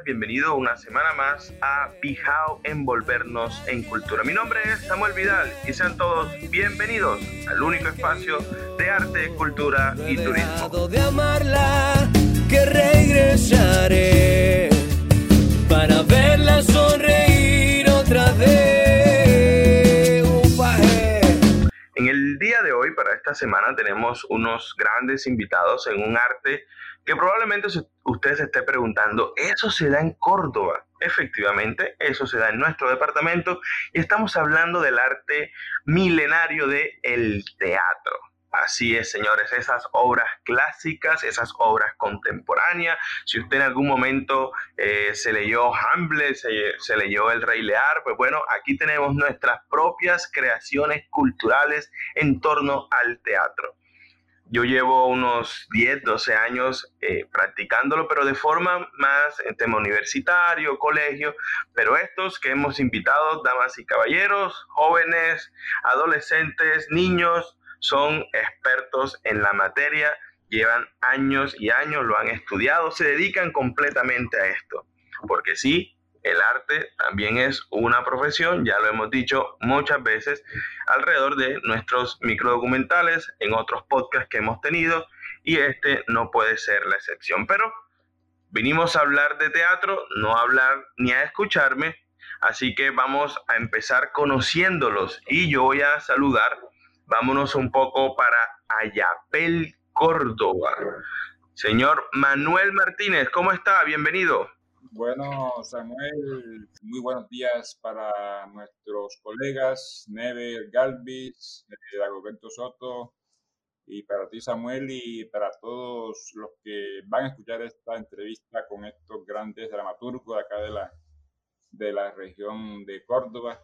tardes, bienvenido una semana más a Pijao Envolvernos en Cultura. Mi nombre es Samuel Vidal y sean todos bienvenidos al único espacio de arte, cultura y turismo. de amarla, que regresaré para verla sonreír otra vez. Upaje. En el día de hoy, para esta semana, tenemos unos grandes invitados en un arte que probablemente usted se esté preguntando, ¿eso se da en Córdoba? Efectivamente, eso se da en nuestro departamento y estamos hablando del arte milenario del el teatro. Así es, señores, esas obras clásicas, esas obras contemporáneas. Si usted en algún momento eh, se leyó Hamlet, se, se, leyó El Rey Lear, pues bueno, aquí tenemos nuestras propias creaciones culturales en torno al teatro. Yo llevo unos 10, 12 años eh, practicándolo, pero de forma más en tema universitario, colegio. Pero estos que hemos invitado, damas y caballeros, jóvenes, adolescentes, niños, son expertos en la materia, llevan años y años, lo han estudiado, se dedican completamente a esto. Porque sí, el arte también es una profesión, ya lo hemos dicho muchas veces alrededor de nuestros microdocumentales, en otros podcasts que hemos tenido, y este no puede ser la excepción. Pero vinimos a hablar de teatro, no a hablar ni a escucharme, así que vamos a empezar conociéndolos y yo voy a saludar, vámonos un poco para Ayapel, Córdoba. Señor Manuel Martínez, ¿cómo está? Bienvenido. Bueno, Samuel, muy buenos días para nuestros colegas Never Galvis, eh, Dagoberto Soto, y para ti, Samuel, y para todos los que van a escuchar esta entrevista con estos grandes dramaturgos de acá de la, de la región de Córdoba.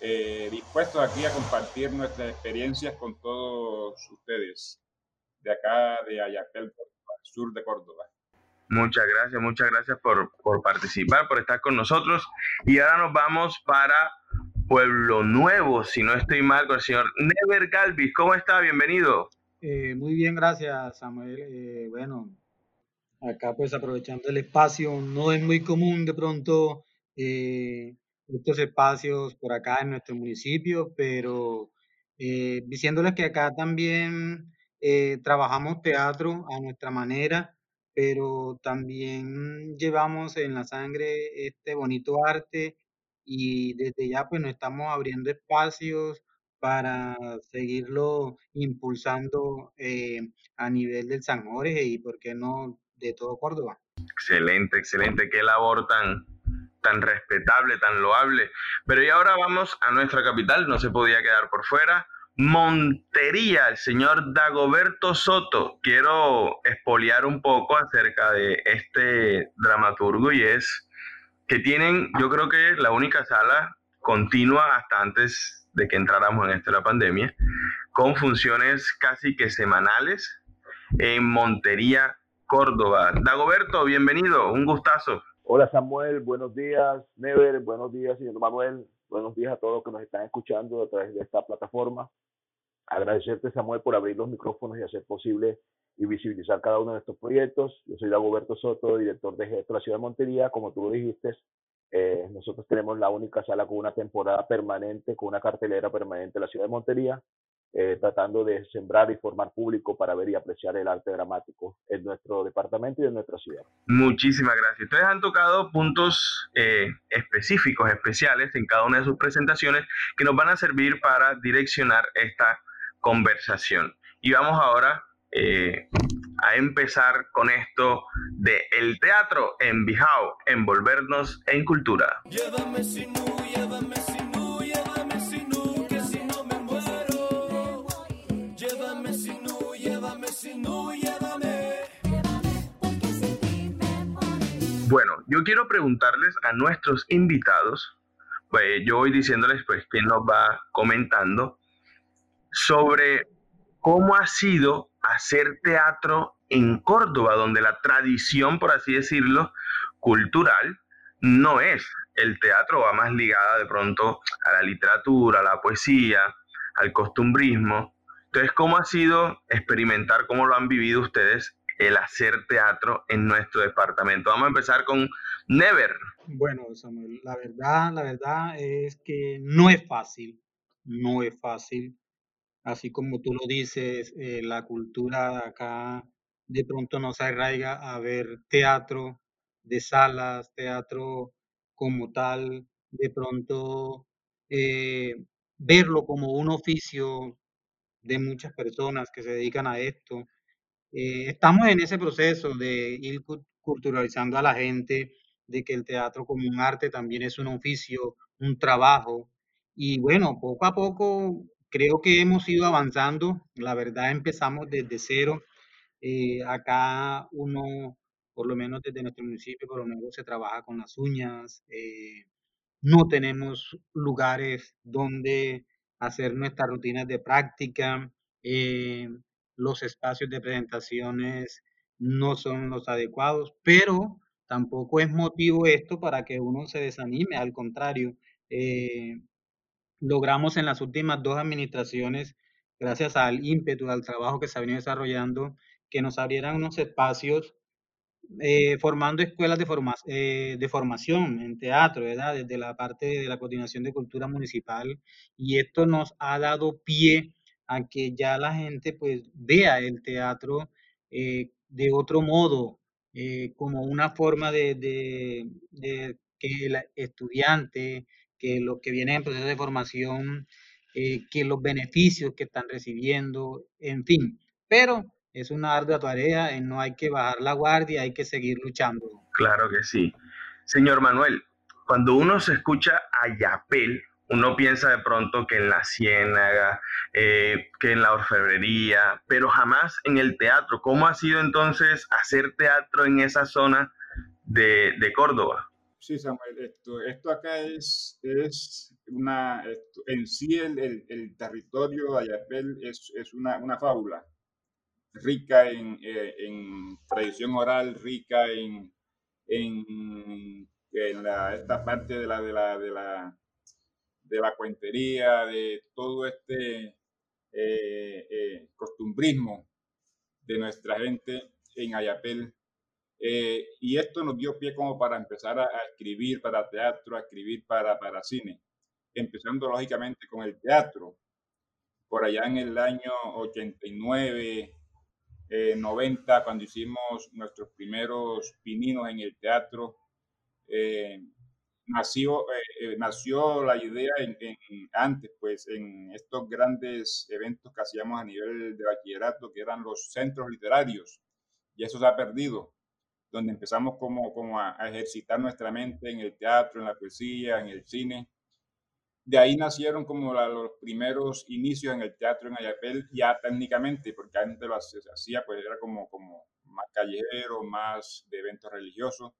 Eh, dispuestos aquí a compartir nuestras experiencias con todos ustedes de acá de Ayapel, sur de Córdoba. Muchas gracias, muchas gracias por, participar, por estar con nosotros. Y ahora nos vamos para Pueblo Nuevo, si no estoy mal, con el señor Never Galvis. ¿Cómo está? Bienvenido. Eh, muy bien, gracias, Samuel. Eh, bueno, acá pues aprovechando el espacio, no es muy común de pronto eh, estos espacios por acá en nuestro municipio, pero diciéndoles que acá también trabajamos teatro a nuestra manera pero también llevamos en la sangre este bonito arte y desde ya pues nos estamos abriendo espacios para seguirlo impulsando eh, a nivel del San Jorge y por qué no de todo Córdoba. Excelente, excelente, qué labor tan, tan respetable, tan loable. Pero y ahora vamos a nuestra capital, no se podía quedar por fuera. Montería, el señor Dagoberto Soto. Quiero espoliar un poco acerca de este dramaturgo y es que tienen, yo creo que la única sala continua hasta antes de que entráramos en esto de la pandemia, con funciones casi que semanales en Montería, Córdoba. Dagoberto, bienvenido, un gustazo. Hola Samuel, buenos días. Never, buenos días, señor Manuel. Buenos días a todos los que nos están escuchando a través de esta plataforma agradecerte, Samuel, por abrir los micrófonos y hacer posible y visibilizar cada uno de estos proyectos. Yo soy Dagoberto Soto, director de gesto de la ciudad de Montería. Como tú lo dijiste, eh, nosotros tenemos la única sala con una temporada permanente, con una cartelera permanente en la ciudad de Montería, eh, tratando de sembrar y formar público para ver y apreciar el arte dramático en nuestro departamento y en nuestra ciudad. Muchísimas gracias. Ustedes han tocado puntos eh, específicos, especiales en cada una de sus presentaciones que nos van a servir para direccionar esta conversación. Y vamos ahora eh, a empezar con esto de el teatro en Bijao, envolvernos en cultura. Llévame llévame llévame yo quiero preguntarles a nuestros invitados, pues yo voy diciéndoles pues quién nos va comentando sobre cómo ha sido hacer teatro en Córdoba, donde la tradición, por así decirlo, cultural no es. El teatro va más ligada de pronto a la literatura, a la poesía, al costumbrismo. Entonces, ¿cómo ha sido experimentar, cómo lo han vivido ustedes el hacer teatro en nuestro departamento. Vamos a empezar con Never. Bueno, Samuel, la verdad, la verdad es que no es fácil, no es fácil. Así como tú lo dices, eh, la cultura de acá de pronto no se arraiga a ver teatro de salas, teatro como tal, de pronto eh, verlo como un oficio de muchas personas que se dedican a esto. Eh, estamos en ese proceso de ir culturalizando a la gente, de que el teatro como un arte también es un oficio, un trabajo. Y bueno, poco a poco creo que hemos ido avanzando. La verdad empezamos desde cero. Eh, acá uno, por lo menos desde nuestro municipio, por lo menos se trabaja con las uñas. Eh, no tenemos lugares donde hacer nuestras rutinas de práctica. Eh, los espacios de presentaciones no son los adecuados, pero tampoco es motivo esto para que uno se desanime, al contrario, eh, logramos en las últimas dos administraciones, gracias al ímpetu, al trabajo que se ha venido desarrollando, que nos abrieran unos espacios eh, formando escuelas de, forma, eh, de formación en teatro, ¿verdad? Desde la parte de la coordinación de cultura municipal y esto nos ha dado pie a que ya la gente pues vea el teatro eh, de otro modo, como una forma de, que el estudiante, que los que vienen en proceso de formación, que los beneficios que están recibiendo, en fin, pero es una ardua tarea, y no hay que bajar la guardia, hay que seguir luchando. Claro que sí. Señor Manuel, cuando uno se escucha a Yapel, uno piensa de pronto que en la ciénaga, eh, que en la orfebrería, pero jamás en el teatro. ¿Cómo ha sido entonces hacer teatro en esa zona de, de Córdoba? Sí, Samuel, esto, esto acá es, es una, en sí el, el, el, territorio de Ayapel es, es una, una fábula rica en, eh, en tradición oral, rica en, en, en la, esta parte de la, de, la, de, la, de la cuentería, de todo este eh, eh, costumbrismo de nuestra gente en Ayapel. y esto nos dio pie como para empezar a, escribir para teatro, a escribir para, para cine, empezando lógicamente con el teatro. Por allá en el año 89, 90, eh, cuando hicimos nuestros primeros pininos en el teatro, eh, nació, eh, nació la idea antes, pues en estos grandes eventos que hacíamos a nivel de bachillerato, que eran los centros literarios, y eso se ha perdido, donde empezamos como, como a, a ejercitar nuestra mente en el teatro, en la poesía, en el cine, de ahí nacieron como los primeros inicios en el teatro en Ayapel, ya técnicamente, porque antes lo hacía, pues era como, como más callejero, más de eventos religiosos,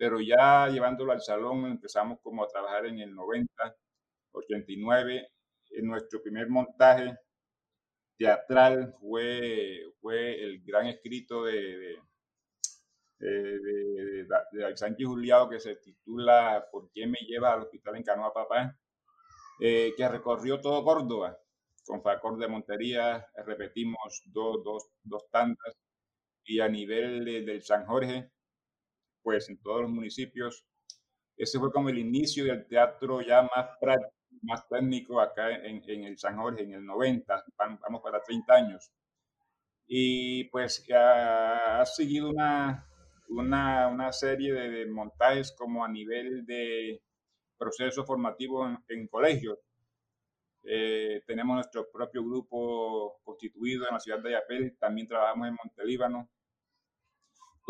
pero ya llevándolo al salón empezamos como a trabajar en el 90, 89, en nuestro primer montaje teatral fue, fue el gran escrito de, de, de, de, Sánchez Juliado que se titula ¿Por qué me lleva al hospital en Canoa Papá? Eh, que recorrió todo Córdoba, con Facor de Montería, repetimos dos, dos, dos tandas, y a nivel de, del San Jorge, pues en todos los municipios. Ese fue como el inicio del teatro ya más práctico, más técnico acá en, en el San Jorge, en el 90, vamos para 30 años. Y pues ha, ha seguido una, una, una serie de, de montajes como a nivel de, proceso formativo en, en colegios. Eh, tenemos nuestro propio grupo constituido en la ciudad de Ayapel, también trabajamos en Montelíbano.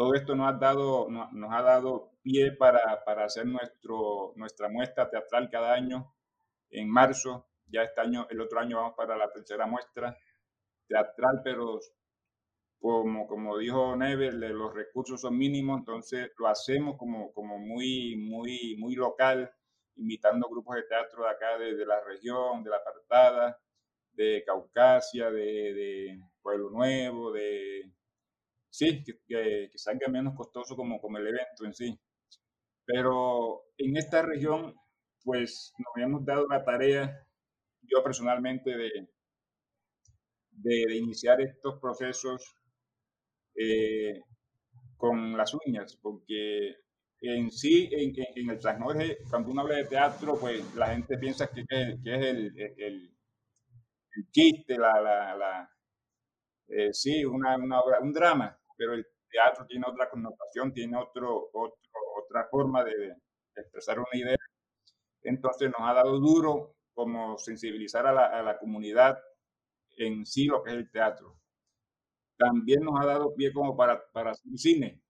Todo esto nos ha dado, nos, ha dado pie para, para, hacer nuestro, nuestra muestra teatral cada año en marzo. Ya este año, el otro año vamos para la tercera muestra teatral, pero como, como dijo Never, los recursos son mínimos, entonces lo hacemos como, como muy, muy, muy local, invitando grupos de teatro de acá, de, de la región, de la apartada, de Caucasia, de, de, Pueblo Nuevo, de... Sí, que, que, que, salga menos costoso como, como el evento en sí. Pero en esta región, pues nos habíamos dado la tarea, yo personalmente, de, de, iniciar estos procesos eh, con las uñas, porque en sí, en, el San Jorge, cuando uno habla de teatro, pues la gente piensa que, que, es el, el, el, chiste, la, la, la eh, sí, una, una un drama, pero el teatro tiene otra connotación, tiene otro, otro otra forma de, de, expresar una idea. Entonces nos ha dado duro como sensibilizar a la, a la comunidad en sí lo que es el teatro. También nos ha dado pie como para, para hacer cine,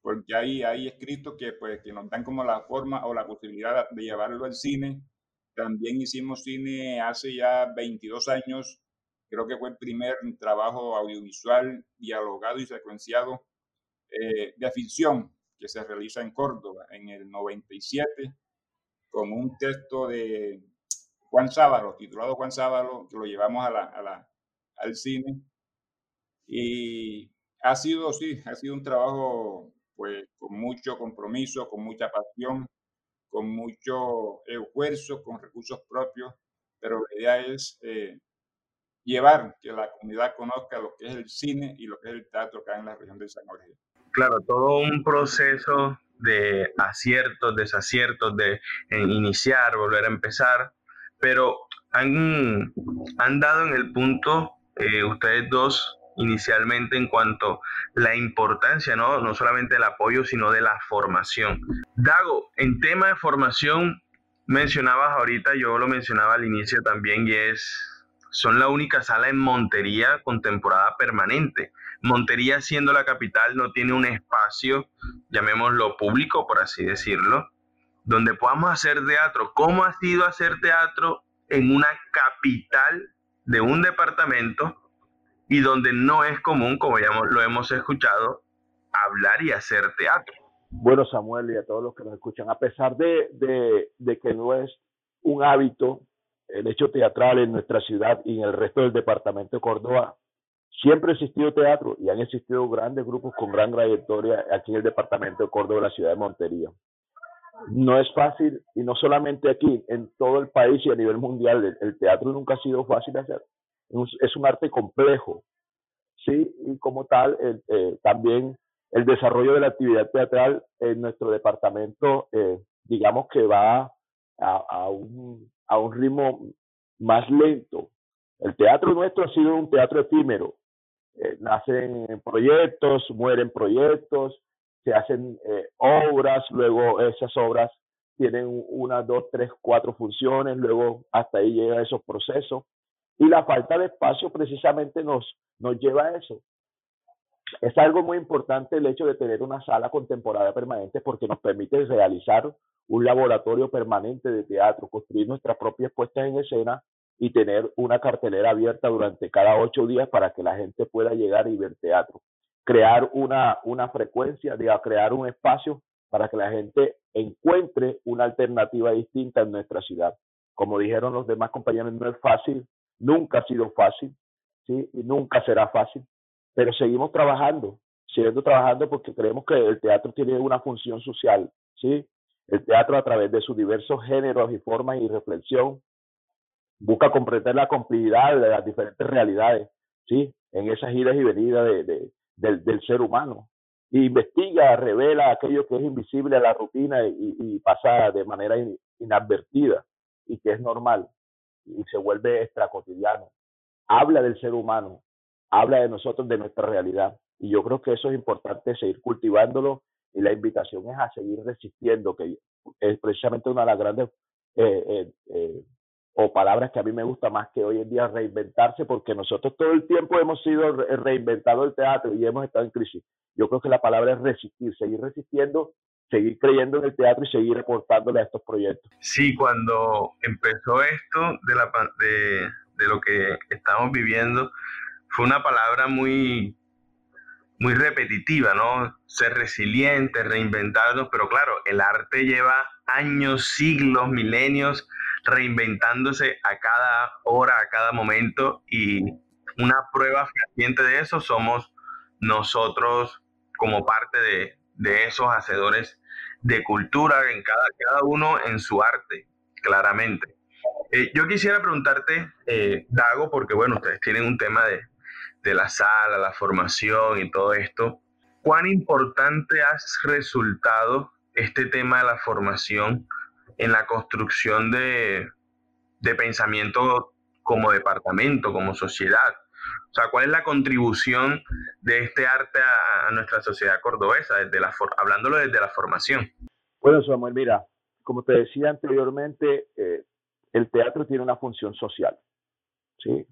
porque hay, hay escritos que, pues, que nos dan como la forma o la posibilidad de llevarlo al cine. También hicimos cine hace ya 22 años, creo que fue el primer trabajo audiovisual dialogado y secuenciado eh, de ficción que se realiza en Córdoba en el 97 con un texto de Juan Sábalo, titulado Juan Sábalo, que lo llevamos a la, a la, al cine. Y ha sido, sí, ha sido un trabajo pues con mucho compromiso, con mucha pasión, con mucho esfuerzo, con recursos propios, pero la idea es eh, llevar que la comunidad conozca lo que es el cine y lo que es el teatro acá en la región de San Jorge. Claro, todo un proceso de aciertos, desaciertos, de iniciar, volver a empezar, pero han, han dado en el punto, eh, ustedes dos, inicialmente en cuanto a la importancia, ¿no? no solamente del apoyo, sino de la formación. Dago, en tema de formación, mencionabas ahorita, yo lo mencionaba al inicio también, y es, son la única sala en Montería con temporada permanente. Montería siendo la capital no tiene un espacio, llamémoslo público, por así decirlo, donde podamos hacer teatro. ¿Cómo ha sido hacer teatro en una capital de un departamento y donde no es común, como ya lo hemos escuchado, hablar y hacer teatro. Bueno, Samuel, y a todos los que nos escuchan, a pesar de, de, que no es un hábito el hecho teatral en nuestra ciudad y en el resto del departamento de Córdoba, siempre ha existido teatro y han existido grandes grupos con gran trayectoria aquí en el departamento de Córdoba, la ciudad de Montería. No es fácil, y no solamente aquí, en todo el país y a nivel mundial, el teatro nunca ha sido fácil de hacer es un arte complejo, ¿sí? Y como tal, eh, también el desarrollo de la actividad teatral en nuestro departamento, eh, digamos que va a, un, a un ritmo más lento. El teatro nuestro ha sido un teatro efímero. Eh, nacen proyectos, mueren proyectos, se hacen obras, luego esas obras tienen una, dos, tres, cuatro funciones, luego hasta ahí llegan esos procesos. Y la falta de espacio precisamente nos, nos lleva a eso. Es algo muy importante el hecho de tener una sala con temporada permanente porque nos permite realizar un laboratorio permanente de teatro, construir nuestras propias puestas en escena y tener una cartelera abierta durante cada ocho días para que la gente pueda llegar y ver teatro. Crear una, una frecuencia, de crear un espacio para que la gente encuentre una alternativa distinta en nuestra ciudad. Como dijeron los demás compañeros, no es fácil Nunca ha sido fácil, ¿sí? Y nunca será fácil, pero seguimos trabajando, siguiendo trabajando porque creemos que el teatro tiene una función social, ¿sí? El teatro a través de sus diversos géneros y formas y reflexión busca comprender la complejidad de las diferentes realidades, ¿sí? En esas idas y venidas de, del, ser humano. investiga, revela aquello que es invisible a la rutina y, y pasa de manera inadvertida y que es normal y se vuelve extra cotidiano. Habla del ser humano, habla de nosotros, de nuestra realidad. Y yo creo que eso es importante, seguir cultivándolo y la invitación es a seguir resistiendo, que es precisamente una de las grandes eh, eh, eh, o palabras que a mí me gusta más que hoy en día reinventarse, porque nosotros todo el tiempo hemos sido reinventado el teatro y hemos estado en crisis. Yo creo que la palabra es resistir, seguir resistiendo seguir creyendo en el teatro y seguir aportándole a estos proyectos. Sí, cuando empezó esto de, la, de lo que estamos viviendo, fue una palabra muy, muy repetitiva, ¿no? Ser resiliente, reinventarnos, pero claro, el arte lleva años, siglos, milenios reinventándose a cada hora, a cada momento y una prueba fehaciente de eso somos nosotros como parte de, de esos hacedores de cultura, en cada, cada uno en su arte, claramente. Eh, yo quisiera preguntarte, eh, Dago, porque bueno, ustedes tienen un tema de, de la sala, la formación y todo esto, ¿cuán importante ha resultado este tema de la formación en la construcción de, de pensamiento como departamento, como sociedad? O sea, ¿cuál es la contribución de este arte a, nuestra sociedad cordobesa, desde la hablándolo desde la formación? Bueno, Samuel, mira, como te decía anteriormente, eh, el teatro tiene una función social, ¿sí?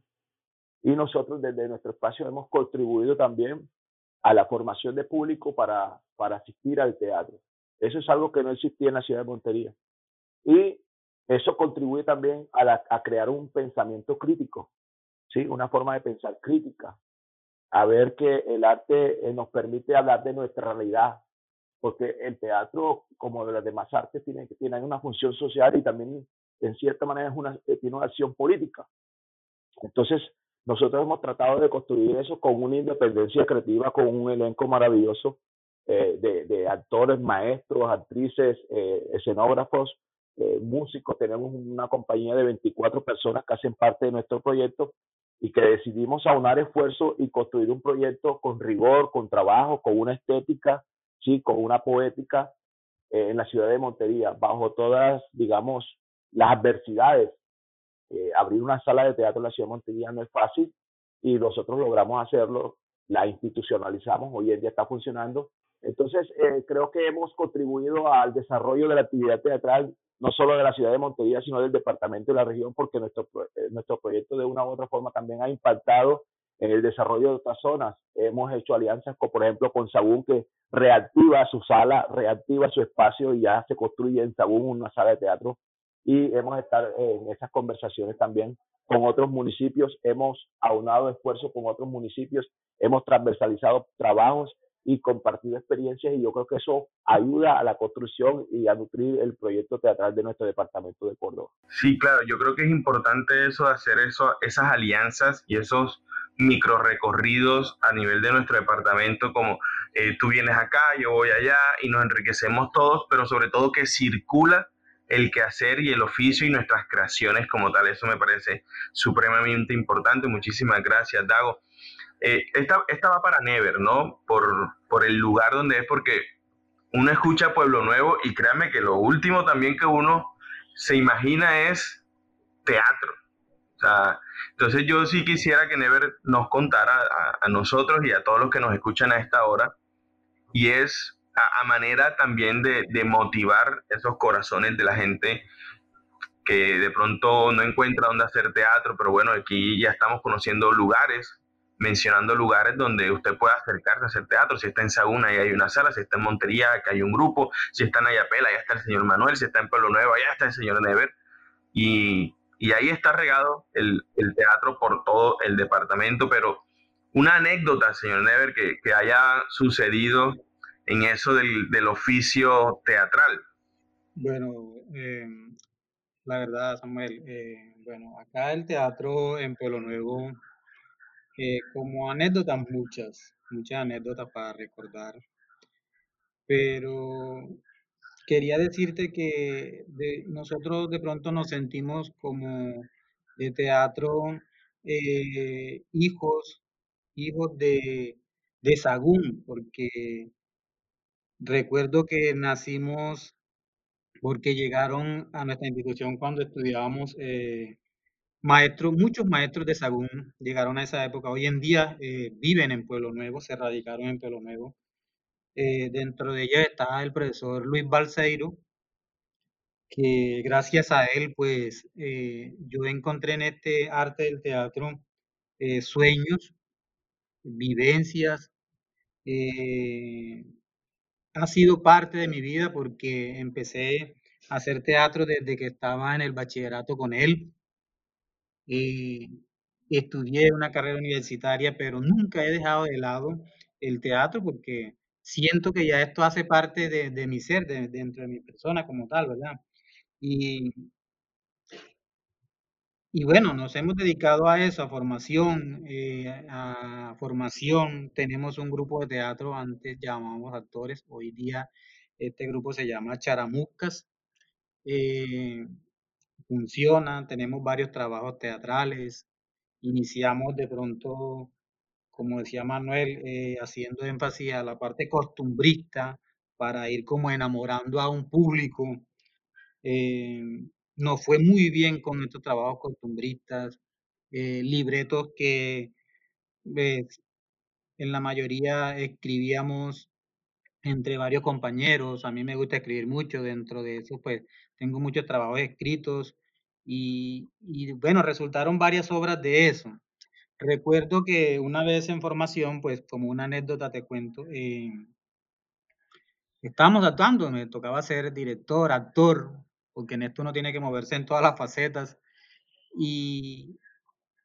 Y nosotros desde nuestro espacio hemos contribuido también a la formación de público para, para asistir al teatro. Eso es algo que no existía en la ciudad de Montería. Y eso contribuye también a, la, a crear un pensamiento crítico, ¿sí? Una forma de pensar crítica, a ver que el arte eh, nos permite hablar de nuestra realidad, porque el teatro, como de las demás artes, tiene, tiene una función social y también, en cierta manera, es una, eh, tiene una acción política. Entonces, nosotros hemos tratado de construir eso con una independencia creativa, con un elenco maravilloso eh, de, de, actores, maestros, actrices, eh, escenógrafos, eh, músicos. Tenemos una compañía de 24 personas que hacen parte de nuestro proyecto y que decidimos aunar esfuerzos y construir un proyecto con rigor, con trabajo, con una estética ¿sí? con una poética eh, en la ciudad de Montería, bajo todas, digamos, las adversidades. Eh, abrir una sala de teatro en la ciudad de Montería no es fácil y nosotros logramos hacerlo, la institucionalizamos, hoy en día está funcionando. Entonces, eh, creo que hemos contribuido al desarrollo de la actividad teatral, no solo de la ciudad de Montería, sino del departamento y la región, porque nuestro, eh, nuestro proyecto de una u otra forma también ha impactado en el desarrollo de otras zonas. Hemos hecho alianzas, con, por ejemplo, con Sagún, que reactiva su sala, reactiva su espacio y ya se construye en Sagún una sala de teatro. Y hemos estado en esas conversaciones también con otros municipios, hemos aunado esfuerzos con otros municipios, hemos transversalizado trabajos y compartido experiencias y yo creo que eso ayuda a la construcción y a nutrir el proyecto teatral de nuestro departamento de Córdoba. Sí, claro, yo creo que es importante eso, hacer eso, esas alianzas y esos micro recorridos a nivel de nuestro departamento, como eh, tú vienes acá, yo voy allá y nos enriquecemos todos, pero sobre todo que circula el quehacer y el oficio y nuestras creaciones como tal. Eso me parece supremamente importante. Muchísimas gracias, Dago. Eh, esta, esta, va para Never, ¿no? Por, por el lugar donde es, porque uno escucha Pueblo Nuevo y créanme que lo último también que uno se imagina es teatro. O sea, entonces yo sí quisiera que Never nos contara a, a, nosotros y a todos los que nos escuchan a esta hora, y es a, manera también de, de, motivar esos corazones de la gente que de pronto no encuentra dónde hacer teatro, pero bueno, aquí ya estamos conociendo lugares, mencionando lugares donde usted pueda acercarse a hacer teatro. Si está en Saguna, ahí hay una sala, si está en Montería, que hay un grupo, si está en Ayapela, allá está el señor Manuel, si está en Pueblo Nuevo, allá está el señor Never. Y, y ahí está regado el, el, teatro por todo el departamento, pero una anécdota, señor Never, que, que haya sucedido en eso del, del oficio teatral. Bueno, eh, la verdad, Samuel, eh, bueno, acá el teatro en Pueblo Nuevo, eh, como anécdotas muchas, muchas anécdotas para recordar, pero quería decirte que nosotros de pronto nos sentimos como de teatro hijos, hijos de, de Sagún, porque recuerdo que nacimos porque llegaron a nuestra institución cuando estudiábamos eh, maestros, muchos maestros de Sagún llegaron a esa época. Hoy en día eh, viven en Pueblo Nuevo, se radicaron en Pueblo Nuevo. Eh, dentro de ellos está el profesor Luis Balseiro, que gracias a él, pues yo encontré en este arte del teatro sueños, vivencias. Ha sido parte de mi vida porque empecé a hacer teatro desde que estaba en el bachillerato con él. estudié una carrera universitaria, pero nunca he dejado de lado el teatro porque siento que ya esto hace parte de, de mi ser, de, dentro de mi persona como tal, ¿verdad? Y, y bueno, nos hemos dedicado a eso, a formación, eh, a formación. Tenemos un grupo de teatro, antes llamábamos actores, hoy día este grupo se llama Charamuscas. Eh, funciona, tenemos varios trabajos teatrales, iniciamos de pronto como decía Manuel, eh, haciendo énfasis a la parte costumbrista para ir como enamorando a un público. Nos fue muy bien con estos trabajos costumbristas, eh, libretos que pues, en la mayoría escribíamos entre varios compañeros. A mí me gusta escribir mucho, dentro de eso pues tengo muchos trabajos escritos y, y bueno, resultaron varias obras de eso. Recuerdo que una vez en formación, pues como una anécdota te cuento, eh, estábamos actuando, me tocaba ser director, actor, porque en esto uno tiene que moverse en todas las facetas. Y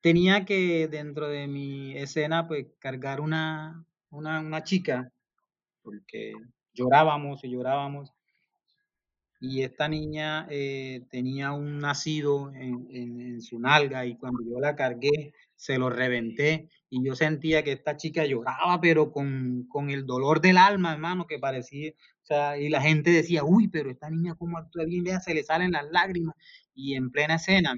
tenía que dentro de mi escena, pues cargar una, una, una chica, porque llorábamos y llorábamos y esta niña eh, tenía un nacido en, su nalga y cuando yo la cargué se lo reventé y yo sentía que esta chica lloraba pero con, con el dolor del alma, hermano, que parecía, o sea, y la gente decía, uy, pero esta niña cómo actúa bien, vea, se le salen las lágrimas y en plena escena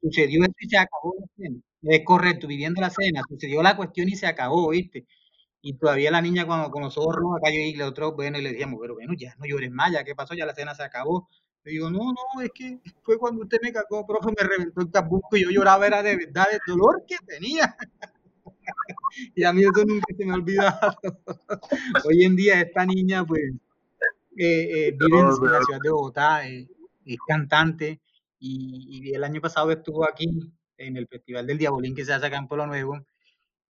sucedió esto y se acabó la escena. Es correcto, viviendo la escena, sucedió la cuestión y se acabó, ¿viste? Y todavía la niña cuando con los ojos rojos acá yo y otro, bueno, y le decíamos, pero bueno, ya no llores más, ya qué pasó, ya la cena se acabó. Le digo, no, no, es que fue cuando usted me cagó, profe, me reventó el cabuco y yo lloraba, era de verdad, el dolor que tenía. y a mí eso nunca se me ha olvidado. Hoy en día esta niña, pues, eh, eh, vive en la ciudad de Bogotá, eh, es cantante y, y, el año pasado estuvo aquí en el Festival del Diabolín que se hace acá en Pueblo Nuevo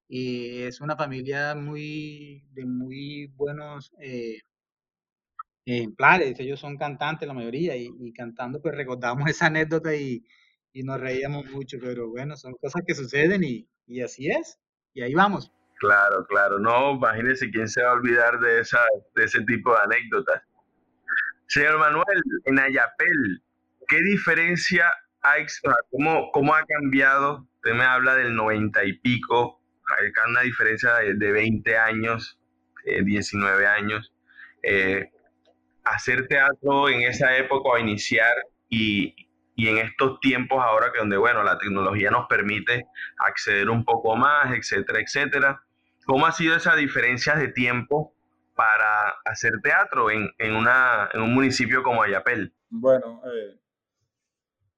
y es una familia muy de muy buenos eh, ejemplares, ellos son cantantes la mayoría y, cantando pues recordamos esa anécdota y, y, nos reíamos mucho, pero bueno, son cosas que suceden y, y, así es, y ahí vamos. Claro, claro, no, imagínese quién se va a olvidar de, esa, de ese tipo de anécdotas. Señor Manuel, en Ayapel, ¿qué diferencia hay, cómo, cómo ha cambiado? Usted me habla del noventa y pico, hay una diferencia de, de 20 años, eh, 19 años. Eh, hacer teatro en esa época o iniciar y, y, en estos tiempos ahora que donde, bueno, la tecnología nos permite acceder un poco más, etcétera, etcétera. ¿Cómo ha sido esa diferencia de tiempo para hacer teatro en, en, una, en un municipio como Ayapel? Bueno, eh,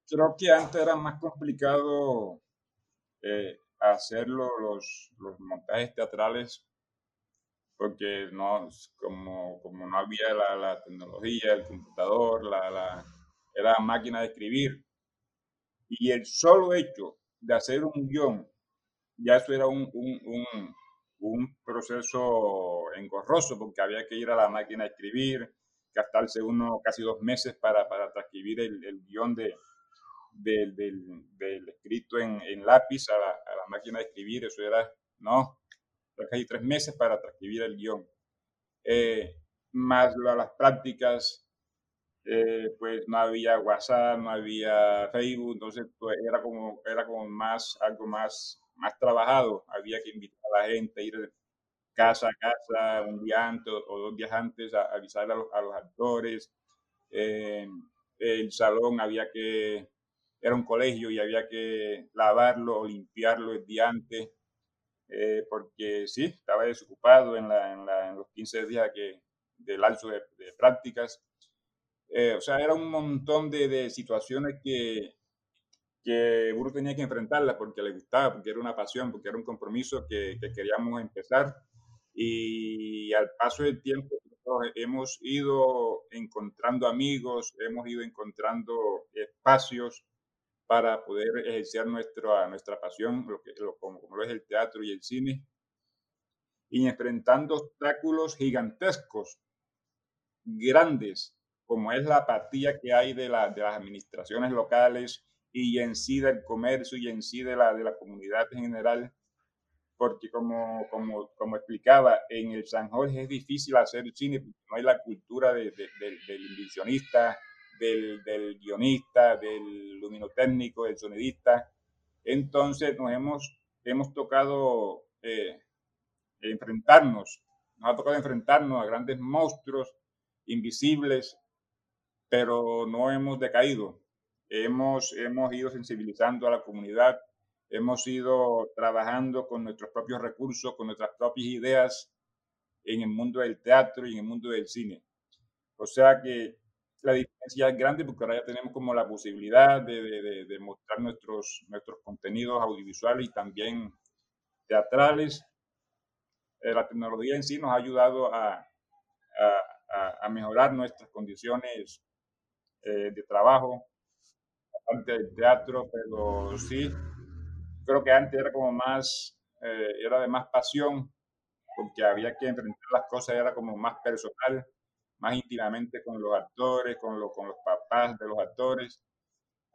creo que antes era más complicado eh, hacer los, los montajes teatrales porque no, como, como no había la, la, tecnología, el computador, la, la, era máquina de escribir. Y el solo hecho de hacer un guion, ya eso era un, un, un, un proceso engorroso, porque había que ir a la máquina de escribir, gastarse uno casi dos meses para, para transcribir el, el guion de, del, del, del, escrito en, en lápiz a la, a la, máquina de escribir, eso era, no, casi tres meses para transcribir el guion. Eh, más las prácticas, eh, pues no había WhatsApp, no había Facebook, entonces pues, era como, era como más, algo más, más trabajado, había que invitar a la gente, ir casa a casa un día antes o dos días antes a, a avisar a los, a los actores. Eh, el salón había que, era un colegio y había que lavarlo limpiarlo el día antes eh, porque sí, estaba desocupado en, la, en, la, en, los 15 días que, del alzo de, de prácticas. Eh, o sea, era un montón de, de situaciones que, que uno tenía que enfrentarlas porque le gustaba, porque era una pasión, porque era un compromiso que, que queríamos empezar. Y al paso del tiempo hemos ido encontrando amigos, hemos ido encontrando espacios para poder ejercer nuestra, nuestra pasión, lo que, lo, como, como, lo es el teatro y el cine, y enfrentando obstáculos gigantescos, grandes, como es la apatía que hay de, la, de las administraciones locales y en sí del comercio y en sí de la, de la comunidad en general, porque como, como, como explicaba, en el San Jorge es difícil hacer cine porque no hay la cultura de, de, de, del inversionista, del, del, guionista, del luminotécnico, del sonidista. Entonces nos hemos, hemos tocado eh, enfrentarnos, nos ha tocado enfrentarnos a grandes monstruos invisibles, pero no hemos decaído. Hemos, hemos ido sensibilizando a la comunidad hemos ido trabajando con nuestros propios recursos, con nuestras propias ideas en el mundo del teatro y en el mundo del cine. O sea que la diferencia es grande porque ahora ya tenemos como la posibilidad de, de, mostrar nuestros, nuestros contenidos audiovisuales y también teatrales. Eh, la tecnología en sí nos ha ayudado a, a, a mejorar nuestras condiciones eh, de trabajo, aparte del teatro, pero sí, creo que antes era como más, eh, era de más pasión, porque había que enfrentar las cosas, era como más personal, más íntimamente con los actores, con, con los papás de los actores.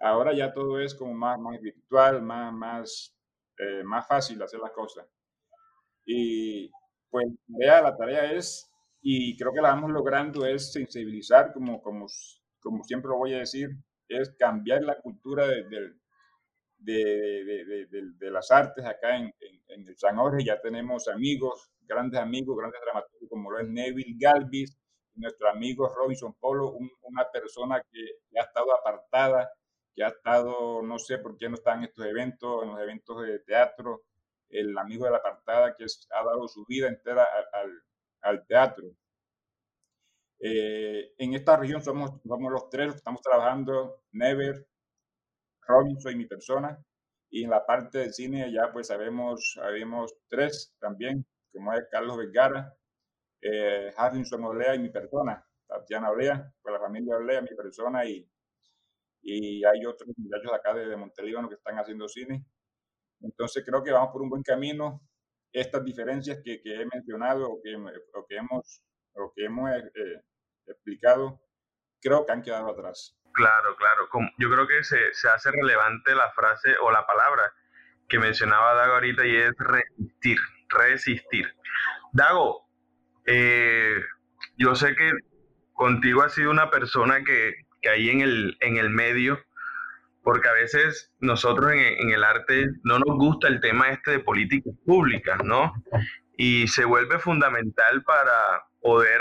Ahora ya todo es como más, más virtual, más, más, eh, más fácil hacer las cosas. Y pues la la tarea es, y creo que la vamos logrando, es sensibilizar, como, como, como siempre lo voy a decir, es cambiar la cultura de, de, de, de las artes acá en, en, el San Jorge. Ya tenemos amigos, grandes amigos, grandes dramaturgos como lo es Neville Galvis, nuestro amigo Robinson Polo, una persona que, ha estado apartada, que ha estado, no sé por qué no está en estos eventos, en los eventos de teatro, el amigo de la apartada que ha dado su vida entera al, al teatro. Eh, en esta región somos, somos los tres que estamos trabajando, Never, Robinson y mi persona. Y en la parte del cine ya pues sabemos, sabemos tres también, como es Carlos Vergara, eh, Harrison Olea y mi persona, Tatiana Olea, pues la familia Olea, mi persona y, y hay otros muchachos acá de, de Montelíbano que están haciendo cine. Entonces creo que vamos por un buen camino. Estas diferencias que, que he mencionado o que, o que hemos, o que hemos eh, explicado, creo que han quedado atrás. Claro, claro. Yo creo que se, se hace relevante la frase o la palabra que mencionaba Dago ahorita y es resistir, resistir. Dago, eh, yo sé que contigo has sido una persona que, que ahí en el, en el medio, porque a veces nosotros en, el arte no nos gusta el tema este de políticas públicas, ¿no? Y se vuelve fundamental para poder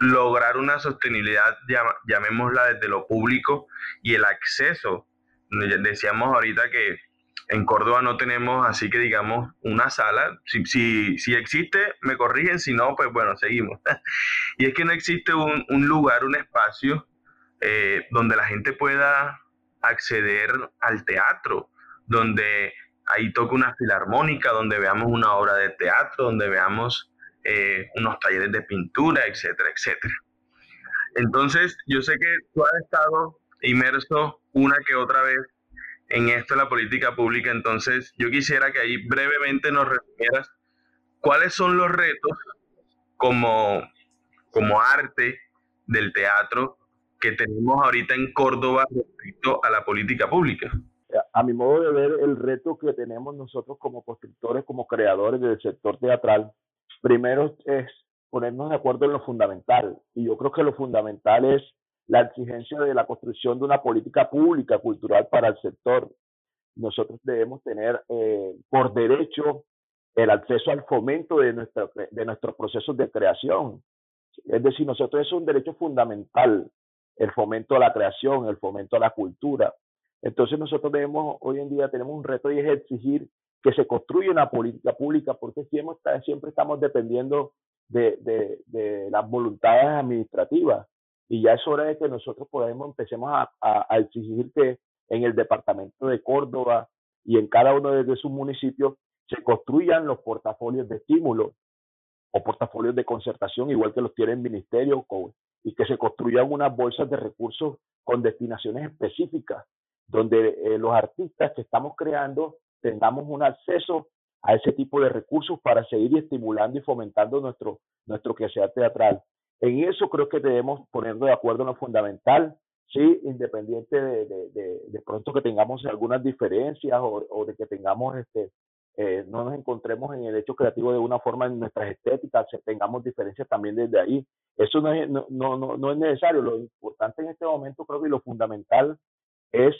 lograr una sostenibilidad, llamémosla desde lo público y el acceso. Decíamos ahorita que en Córdoba no tenemos así que digamos una sala. Si, si, si existe, me corrigen, si no, pues bueno, seguimos. y es que no existe un, un lugar, un espacio eh, donde la gente pueda acceder al teatro, donde ahí toque una filarmónica, donde veamos una obra de teatro, donde veamos eh, unos talleres de pintura, etcétera, etcétera. Entonces, yo sé que tú has estado inmerso una que otra vez en esto la política pública. Entonces, yo quisiera que ahí brevemente nos refieras cuáles son los retos como, como arte del teatro que tenemos ahorita en Córdoba respecto a la política pública. A mi modo de ver, el reto que tenemos nosotros como constructores, como creadores del sector teatral, primero es ponernos de acuerdo en lo fundamental. Y yo creo que lo fundamental es la exigencia de la construcción de una política pública cultural para el sector. Nosotros debemos tener eh, por derecho el acceso al fomento de, nuestra, de nuestros procesos de creación. Es decir, nosotros es un derecho fundamental el fomento a la creación, el fomento a la cultura. Entonces nosotros debemos, hoy en día tenemos un reto y es exigir que se construya una política pública, porque siempre, siempre estamos dependiendo de, de, de las voluntades administrativas y ya es hora de que nosotros podamos, empecemos a, a, exigir que en el departamento de Córdoba y en cada uno de sus municipios se construyan los portafolios de estímulo o portafolios de concertación, igual que los tiene el ministerio, y que se construyan unas bolsas de recursos con destinaciones específicas, donde eh, los artistas que estamos creando tengamos un acceso a ese tipo de recursos para seguir estimulando y fomentando nuestro, nuestro quehacer teatral. En eso creo que debemos ponernos de acuerdo en lo fundamental, sí, independiente de, de, de, pronto que tengamos algunas diferencias o, o de que tengamos, este, eh, no nos encontremos en el hecho creativo de una forma en nuestras estéticas, tengamos diferencias también desde ahí. Eso no es, no, no, no es necesario. Lo importante en este momento creo que lo fundamental es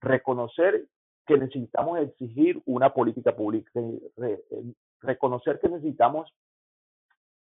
reconocer que necesitamos exigir una política pública, reconocer que necesitamos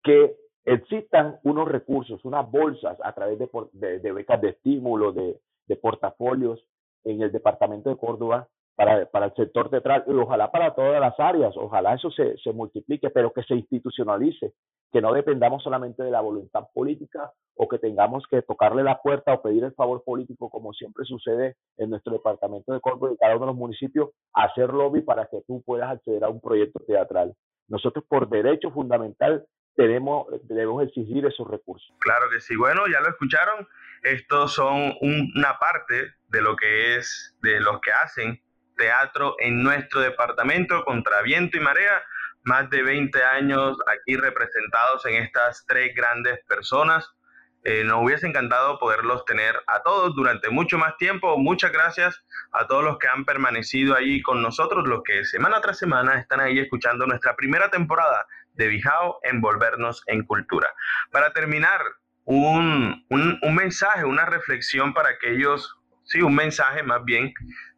que existan unos recursos, unas bolsas a través de, becas de estímulo, de, portafolios en el departamento de Córdoba, para, para el sector teatral y ojalá para todas las áreas, ojalá eso se, se multiplique, pero que se institucionalice, que no dependamos solamente de la voluntad política o que tengamos que tocarle la puerta o pedir el favor político, como siempre sucede en nuestro departamento de Córdoba y cada uno de los municipios, hacer lobby para que tú puedas acceder a un proyecto teatral. Nosotros por derecho fundamental tenemos, debemos exigir esos recursos. Claro que sí. Bueno, ya lo escucharon. Estos son una parte de lo que es, de los que hacen teatro en nuestro departamento contra viento y marea. Más de 20 años aquí representados en estas tres grandes personas. Eh, nos hubiese encantado poderlos tener a todos durante mucho más tiempo. Muchas gracias a todos los que han permanecido ahí con nosotros, los que semana tras semana están ahí escuchando nuestra primera temporada de Bijao, Envolvernos en Cultura. Para terminar, un, un, un mensaje, una reflexión para aquellos, sí, un mensaje más bien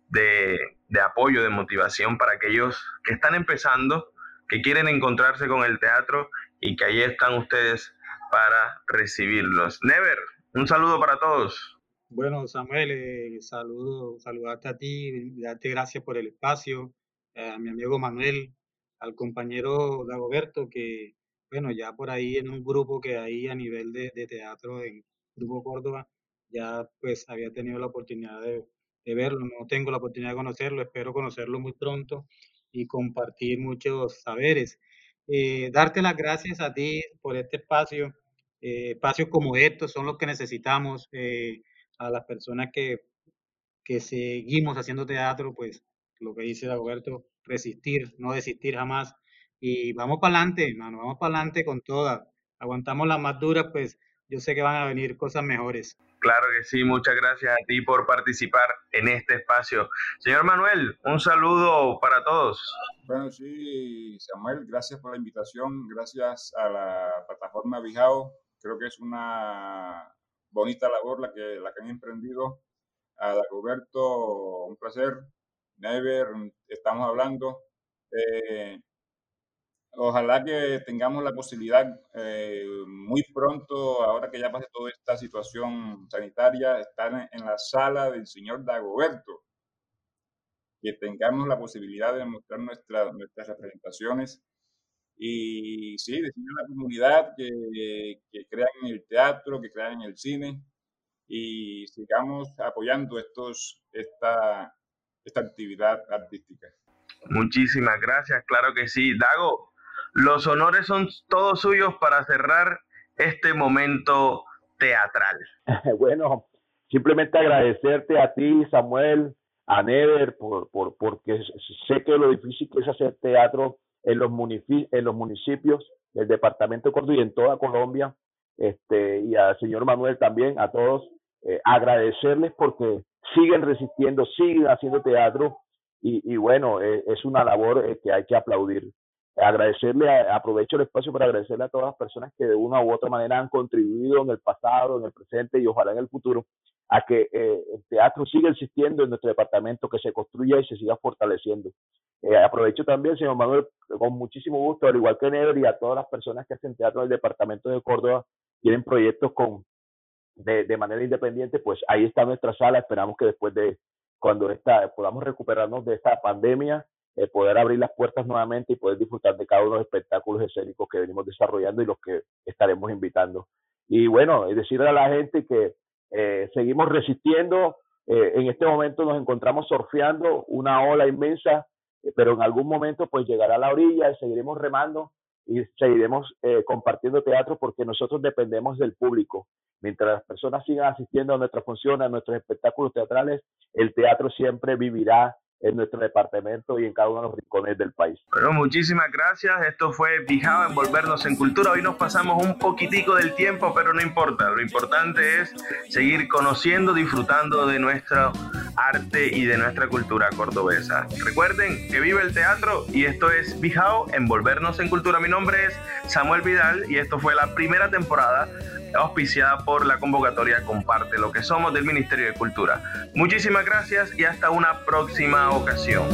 de, de apoyo, de motivación para aquellos que están empezando, que quieren encontrarse con el teatro y que ahí están ustedes para recibirlos. Never, un saludo para todos. Bueno, Samuel, eh, saludo, saludarte a ti, darte gracias por el espacio, eh, a mi amigo Manuel, al compañero Dagoberto, que, bueno, ya por ahí en un grupo que hay a nivel de, de teatro en Grupo Córdoba, ya pues había tenido la oportunidad de, de verlo, no tengo la oportunidad de conocerlo, espero conocerlo muy pronto y compartir muchos saberes. Eh, darte las gracias a ti por este espacio. Eh, espacios como estos son los que necesitamos eh, a las personas que, que seguimos haciendo teatro, pues lo que dice Dagoberto, resistir, no desistir jamás. Y vamos para adelante, hermano, vamos para adelante con todas. Aguantamos las más duras, pues yo sé que van a venir cosas mejores. Claro que sí, muchas gracias a ti por participar en este espacio. Señor Manuel, un saludo para todos. Bueno, sí, Samuel, gracias por la invitación, gracias a la plataforma Bijao. Creo que es una bonita labor la que, la que han emprendido. Dagoberto, un placer. Never, estamos hablando. Eh, ojalá que tengamos la posibilidad eh, muy pronto, ahora que ya pase toda esta situación sanitaria, estar en, en, la sala del señor Dagoberto, que tengamos la posibilidad de mostrar nuestra, nuestras representaciones y sí, decirle a la comunidad que, que crean en el teatro, que crean en el cine y sigamos apoyando estos, esta, esta actividad artística. Muchísimas gracias, claro que sí. Dago, los honores son todos suyos para cerrar este momento teatral. bueno, simplemente agradecerte a ti, Samuel, a Never, por, por, porque sé que lo difícil que es hacer teatro en los, municipios, en los municipios del departamento de Córdoba y en toda Colombia. Este, y al señor Manuel también, a todos, eh, agradecerles porque siguen resistiendo, siguen haciendo teatro y, bueno, eh, es una labor eh, que hay que aplaudir agradecerle, aprovecho el espacio para agradecerle a todas las personas que de una u otra manera han contribuido en el pasado, en el presente y ojalá en el futuro a que eh, el teatro siga existiendo en nuestro departamento, que se construya y se siga fortaleciendo. Eh, aprovecho también, señor Manuel, con muchísimo gusto, al igual que Never y a todas las personas que hacen teatro en el departamento de Córdoba, tienen proyectos con de, de manera independiente, pues ahí está nuestra sala, esperamos que después de cuando esta, podamos recuperarnos de esta pandemia, eh, poder abrir las puertas nuevamente y poder disfrutar de cada uno de los espectáculos escénicos que venimos desarrollando y los que estaremos invitando. Y bueno, decirle a la gente que eh, seguimos resistiendo, eh, en este momento nos encontramos surfeando una ola inmensa, eh, pero en algún momento pues llegará a la orilla y seguiremos remando y seguiremos eh, compartiendo teatro porque nosotros dependemos del público. Mientras las personas sigan asistiendo a nuestras funciones, a nuestros espectáculos teatrales, el teatro siempre vivirá en nuestro departamento y en cada uno de los rincones del país. Bueno, muchísimas gracias. Esto fue Bijao Envolvernos en Cultura. Hoy nos pasamos un poquitico del tiempo, pero no importa. Lo importante es seguir conociendo, disfrutando de nuestro arte y de nuestra cultura cordobesa. Recuerden que vive el teatro y esto es Bijao Envolvernos en Cultura. Mi nombre es Samuel Vidal y esto fue la primera temporada auspiciada por la convocatoria Comparte lo que somos del Ministerio de Cultura. Muchísimas gracias y hasta una próxima ocasión.